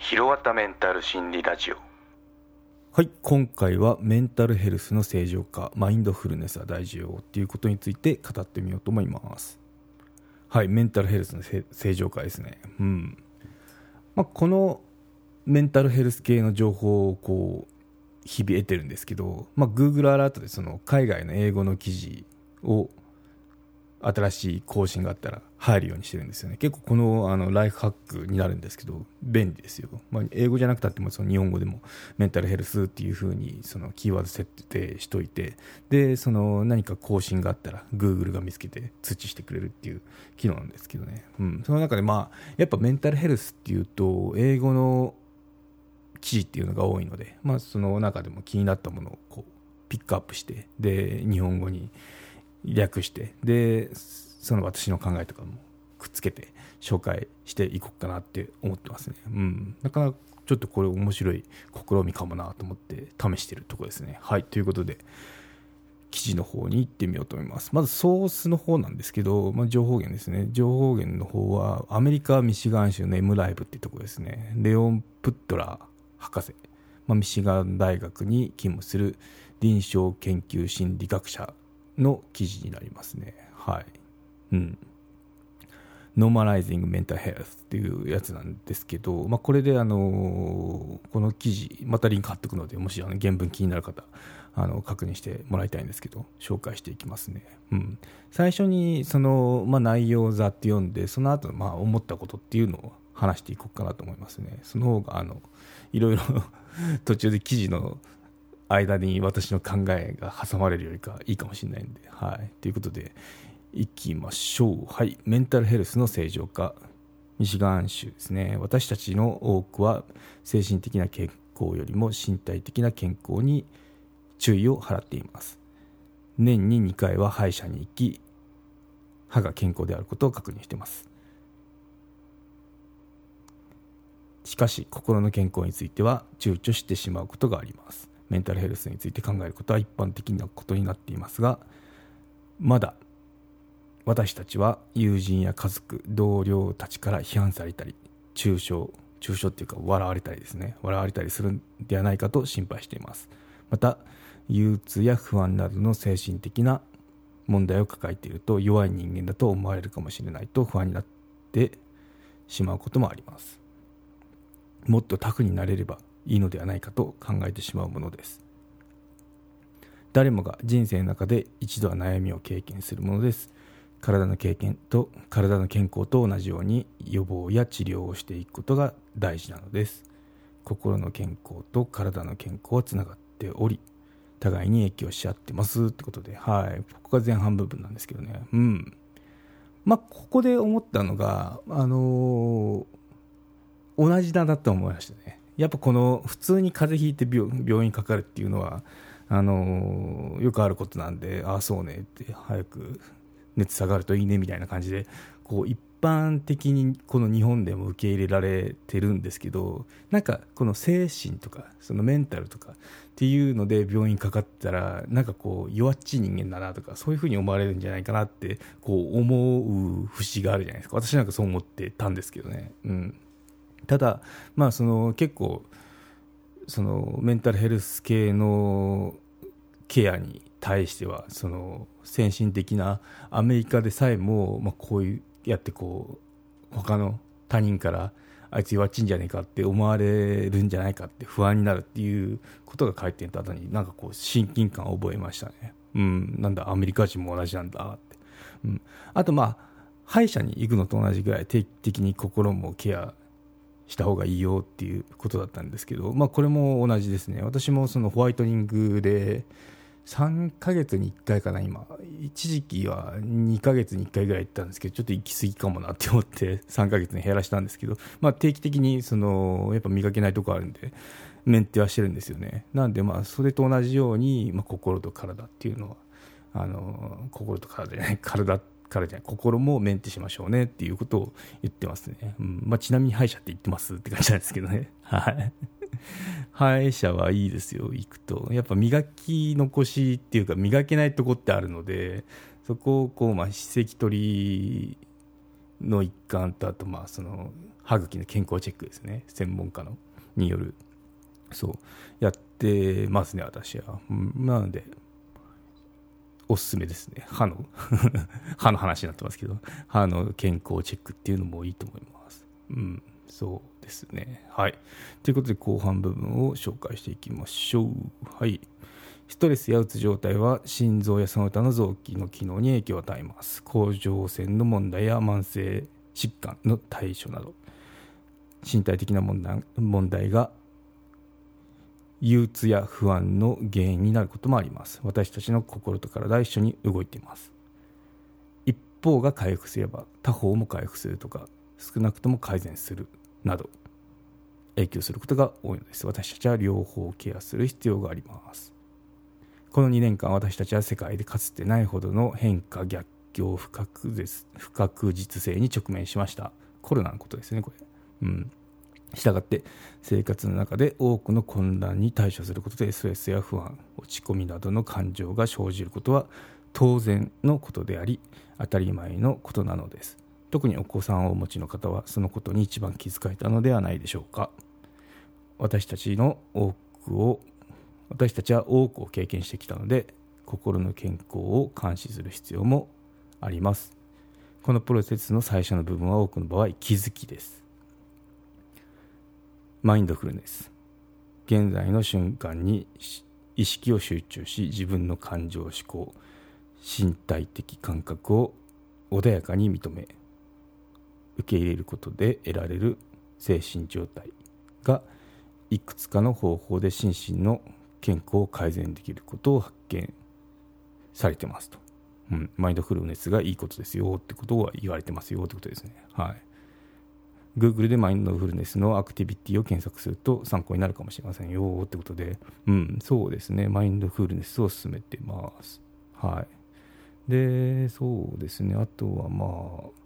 ひろわたメンタル心理ラジオ。はい今回はメンタルヘルスの正常化マインドフルネスは大事よっていうことについて語ってみようと思います。はいメンタルヘルスの正常化ですね。うん。まあ、このメンタルヘルス系の情報をこう日々得てるんですけど、まあ、Google アラートでその海外の英語の記事を新しい更新があったら入るようにしてるんですよね。結構このあのライフハックになるんですけど便利ですよ、まあ、英語じゃなくたってもその日本語でもメンタルヘルスっていう風にそのキーワード設定しといてでその何か更新があったら Google が見つけて通知してくれるっていう機能なんですけどね、うん、その中でまあやっぱメンタルヘルスっていうと英語の記事っていうのが多いので、まあ、その中でも気になったものをこうピックアップしてで日本語に略してでその私の考えとかもくっつけて紹介していこうかなって思ってますね。うん。なかなかちょっとこれ面白い試みかもなと思って試してるとこですね。はい。ということで、記事の方に行ってみようと思います。まずソースの方なんですけど、まあ、情報源ですね。情報源の方はアメリカ・ミシガン州の M ライブっていうとこですね。レオン・プットラー博士。まあ、ミシガン大学に勤務する臨床研究心理学者の記事になりますね。はい。うん。 Normalizing Mental Health っていうやつなんですけど、まあ、これであのこの記事、またリンク貼っておくので、もしあの原文気になる方、あの確認してもらいたいんですけど、紹介していきますね。うん、最初にその、まあ、内容ざって読んで、その後まあ思ったことっていうのを話していこうかなと思いますね。その方があのいろいろ 途中で記事の間に私の考えが挟まれるよりかいいかもしれないんで、はい。ということで、いきましょう。はい。メンタルヘルスの正常化。ミシガン州ですね。私たちの多くは精神的な健康よりも身体的な健康に注意を払っています。年に2回は歯医者に行き、歯が健康であることを確認しています。しかし、心の健康については躊躇してしまうことがあります。メンタルヘルスについて考えることは一般的なことになっていますがまだ私たちは友人や家族同僚たちから批判されたり中傷中傷っていうか笑われたりですね。笑われたりするんではないかと心配しています。また憂鬱や不安などの精神的な問題を抱えていると弱い人間だと思われるかもしれないと不安になってしまうこともあります。もっとタフになれればいいのではないかと考えてしまうものです。誰もが人生の中で一度は悩みを経験するものです。体の経験と体の健康と同じように予防や治療をしていくことが大事なのです。心の健康と体の健康はつながっており互いに影響し合ってますってことではい。ここが前半部分なんですけどね。うん。まあここで思ったのがあのー、同じだなと思いましたね。やっぱこの普通に風邪ひいて病病院かかるっていうのはあのよくあることなんでああそうねって早く熱下がるといいねみたいな感じでこう一般的にこの日本でも受け入れられてるんですけどなんかこの精神とかそのメンタルとかっていうので病院かかったらなんかこう弱っちい人間だなとかそういうふうに思われるんじゃないかなってこう思う節があるじゃないですか私なんかそう思ってたんですけどね。うんただ、まあ、その結構そのメンタルヘルス系のケアに対してはその先進的なアメリカでさえも、まあ、こういうやってこう他の他人からあいつ弱っちいんじゃねえかって思われるんじゃないかって不安になるっていうことが書いてた後になんかこう親近感を覚えましたね。うん。なんだアメリカ人も同じなんだって、うん、あとまあ歯医者に行くのと同じぐらい定期的に心もケアした方がいいよっていうことだったんですけど、まあ、これも同じですね。私もそのホワイトニングで3ヶ月に1回かな今。一時期は2ヶ月に1回ぐらい行ったんですけどちょっと行き過ぎかもなって思って3ヶ月に減らしたんですけど、まあ、定期的にそのやっぱ磨けないとこあるんでメンテはしてるんですよね。なんでまあそれと同じように、まあ、心と体っていうのはあの心と体じゃない体からじゃない心もメンテしましょうねっていうことを言ってますね、うん。まあ、ちなみに歯医者って言ってますって感じなんですけどね。はい。歯医者はいいですよ行くと。やっぱ磨き残しっていうか磨けないとこってあるのでそこをこう、まあ、歯石取りの一環とあとまあその歯茎の健康チェックですね。専門家のによる。そう。やってますね私は、うん、なのでおすすめですね歯の 歯の話になってますけど歯の健康チェックっていうのもいいと思いますうんそうですね。はい。ということで、後半部分を紹介していきましょう。はい。ストレスやうつ状態は心臓やその他の臓器の機能に影響を与えます。甲状腺の問題や慢性疾患の対処など、身体的な問題問題が憂鬱や不安の原因になることもあります。私たちの心と体は一緒に動いています。一方が回復すれば他方も回復するとか、少なくとも改善するなど影響することが多いのです。私たちは両方ケアする必要があります。この2年間私たちは世界でかつてないほどの変化逆境不確実不確実性に直面しました。コロナのことですねこれ。うん。したがって生活の中で多くの混乱に対処することでストレスや不安落ち込みなどの感情が生じることは当然のことであり当たり前のことなのです。特にお子さんをお持ちの方はそのことに一番気づかれたのではないでしょうか。私たちの多くを私たちは多くを経験してきたので心の健康を監視する必要もあります。このプロセスの最初の部分は多くの場合気づきです。マインドフルネス現在の瞬間に意識を集中し自分の感情思考身体的感覚を穏やかに認め受け入れることで得られる精神状態がいくつかの方法で心身の健康を改善できることを発見されてますと、うん、マインドフルネスがいいことですよってことは言われてますよってことですね。はい。Google でマインドフルネスのアクティビティを検索すると参考になるかもしれませんよってことで、うん、そうですね、マインドフルネスを進めてます。はい。で、そうですね、あとはまあ、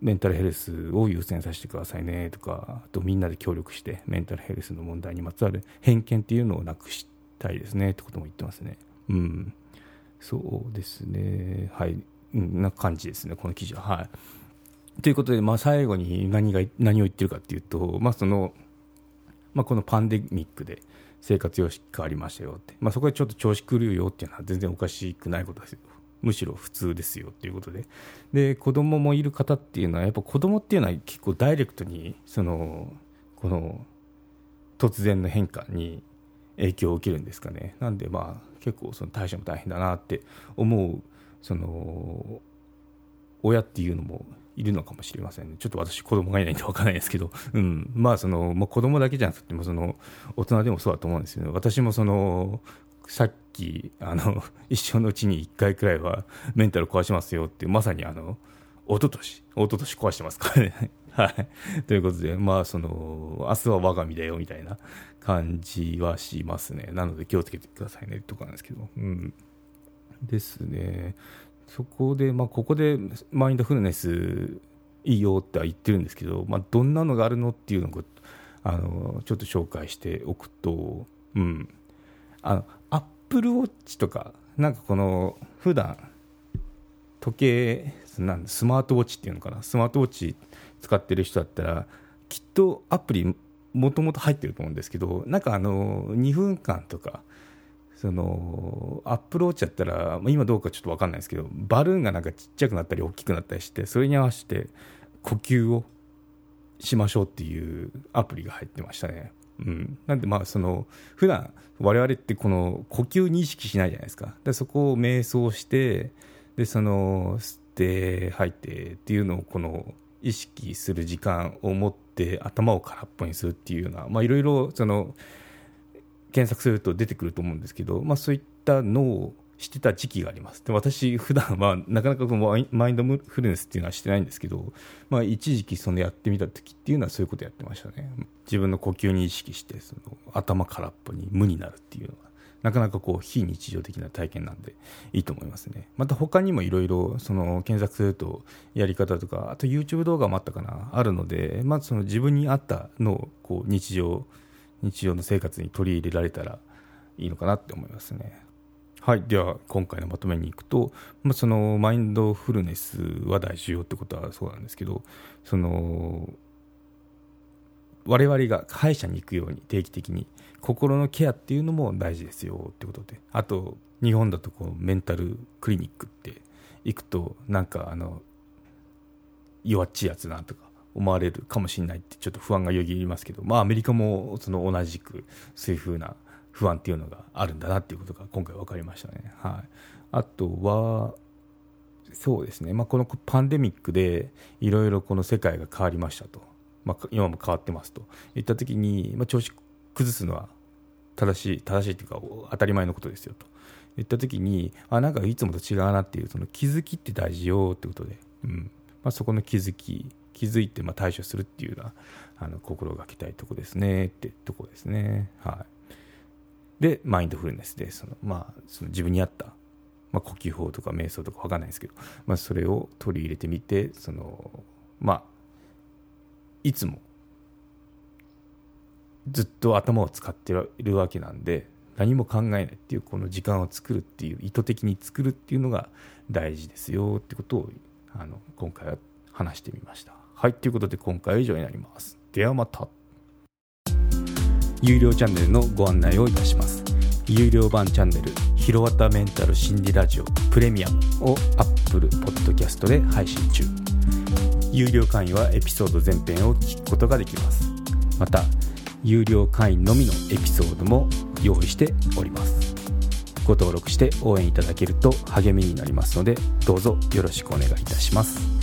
メンタルヘルスを優先させてくださいねとかあとみんなで協力してメンタルヘルスの問題にまつわる偏見っていうのをなくしたいですね。ってことも言ってますね。うん。そうですね。はい。な感じですね。この記事は。はい。ということで、まあ、最後に何が何を言ってるかっていうと、まあそのまあ、このパンデミックで生活様式変わりましたよって、まあ、そこでちょっと調子狂うよっていうのは全然おかしくないことですよ。むしろ普通ですよっていうことで。で子供もいる方っていうのはやっぱ子供っていうのは結構ダイレクトにそのこの突然の変化に影響を受けるんですかね。なんでまあ結構その対処も大変だなって思うその親っていうのもいるのかもしれませんね。ちょっと私子供がいないんで分からないですけど、うん。まあその、まあ、子供だけじゃなくても、その、大人でもそうだと思うんですけど、私もその、さっきあの 一生のうちに1回くらいはメンタル壊しますよってまさにあの一昨年一昨年壊してますからね。はい。ということでまあその明日は我が身だよみたいな感じはしますね。なので気をつけてくださいね。とこなんですけど。うん。ですね。そこでまあここでマインドフルネスいいよっては言ってるんですけど、まあ、どんなのがあるのっていうのをあのちょっと紹介しておくと、うん、あのアップルウォッチとかなんかこの普段時計なんスマートウォッチっていうのかな？スマートウォッチ使ってる人だったらきっとアプリもともと入ってると思うんですけどなんかあの2分間とかそのアップルウォッチだったら今どうかちょっと分かんないですけどバルーンがなんかちっちゃくなったり大きくなったりしてそれに合わせて呼吸をしましょうっていうアプリが入ってましたね。うん、なんでまあその普段我々ってこの呼吸に意識しないじゃないですかでそこを瞑想してでその吸って吐いてっていうのをこの意識する時間を持って頭を空っぽにするっていうようないろいろその検索すると出てくると思うんですけど、まあ、そういったのをしてた時期があります。で私普段はなかなかこうマインドフルネスっていうのはしてないんですけど、まあ、一時期そのやってみた時っていうのはそういうことやってましたね。自分の呼吸に意識してその頭空っぽに無になるっていうのはなかなかこう非日常的な体験なんでいいと思いますね。また他にもいろいろ検索するとやり方とかあと YouTube 動画もあったかなあるのでまずその自分に合ったのをこう日常日常の生活に取り入れられたらいいのかなって思いますね。はい、では今回のまとめにいくと、まあ、そのマインドフルネスは大事よってことはそうなんですけどその我々が歯医者に行くように定期的に心のケアっていうのも大事ですよってことで。あと日本だとこうメンタルクリニックって行くとなんかあの弱っちいやつなとか思われるかもしれないってちょっと不安がよぎりますけどまあアメリカもその同じくそういうふうな不安っていうのがあるんだなっていうことが今回分かりましたね。はい、あとはそうですね、まあ、このパンデミックでいろいろこの世界が変わりましたと、まあ、今も変わってますと。いった時に、まあ、調子崩すのは正しい正しいっていうか当たり前のことですよと。言った時にあなんかいつもと違うなっていうその気づきって大事よってことで、うん。まあ、そこの気づき気づいてま対処するっていうのはあの心がけたいとこですねってとこですねはいで、マインドフルネスで、その、まあ、その自分に合った、まあ、呼吸法とか瞑想とかわかんないですけど、まあ、それを取り入れてみて、その、まあ、いつも、ずっと頭を使っているわけなんで、何も考えないっていう、この時間を作るっていう、意図的に作るっていうのが大事ですよってことを、あの、今回は話してみました。はい、ということで今回は以上になります。ではまた。有料チャンネルのご案内をいたします。有料版チャンネル「ひろわたメンタル心理ラジオプレミアム」を Apple Podcast で配信中。有料会員はエピソード全編を聞くことができます。また有料会員のみのエピソードも用意しております。ご登録して応援いただけると励みになりますのでどうぞよろしくお願いいたします。